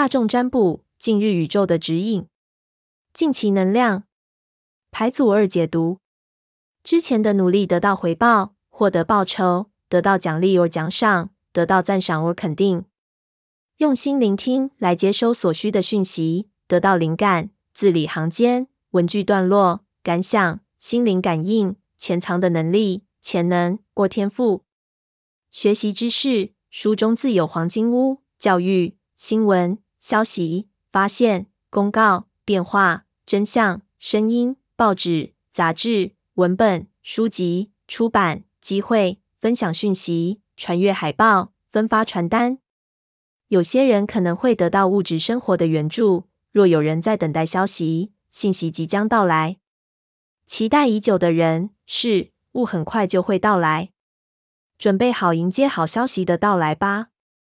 大众占卜，近日宇宙的指引。近期能量牌组二解读：之前的努力得到回报，获得报酬，得到奖励或奖赏，得到赞赏或肯定。用心聆听来接收所需的讯息，得到灵感，字里行间，文句段落，感想，心灵感应，潜藏的能力，潜能或天赋。学习知识，书中自有黄金屋，教育。新闻、消息、发现、公告、变化、真相、声音、报纸、杂志、文本、书籍、出版、机会、分享讯息、传阅海报、分发传单。有些人可能会得到物质生活的援助，若有人在等待消息，信息即将到来。期待已久的人，事物很快就会到来，准备好迎接好消息的到来吧。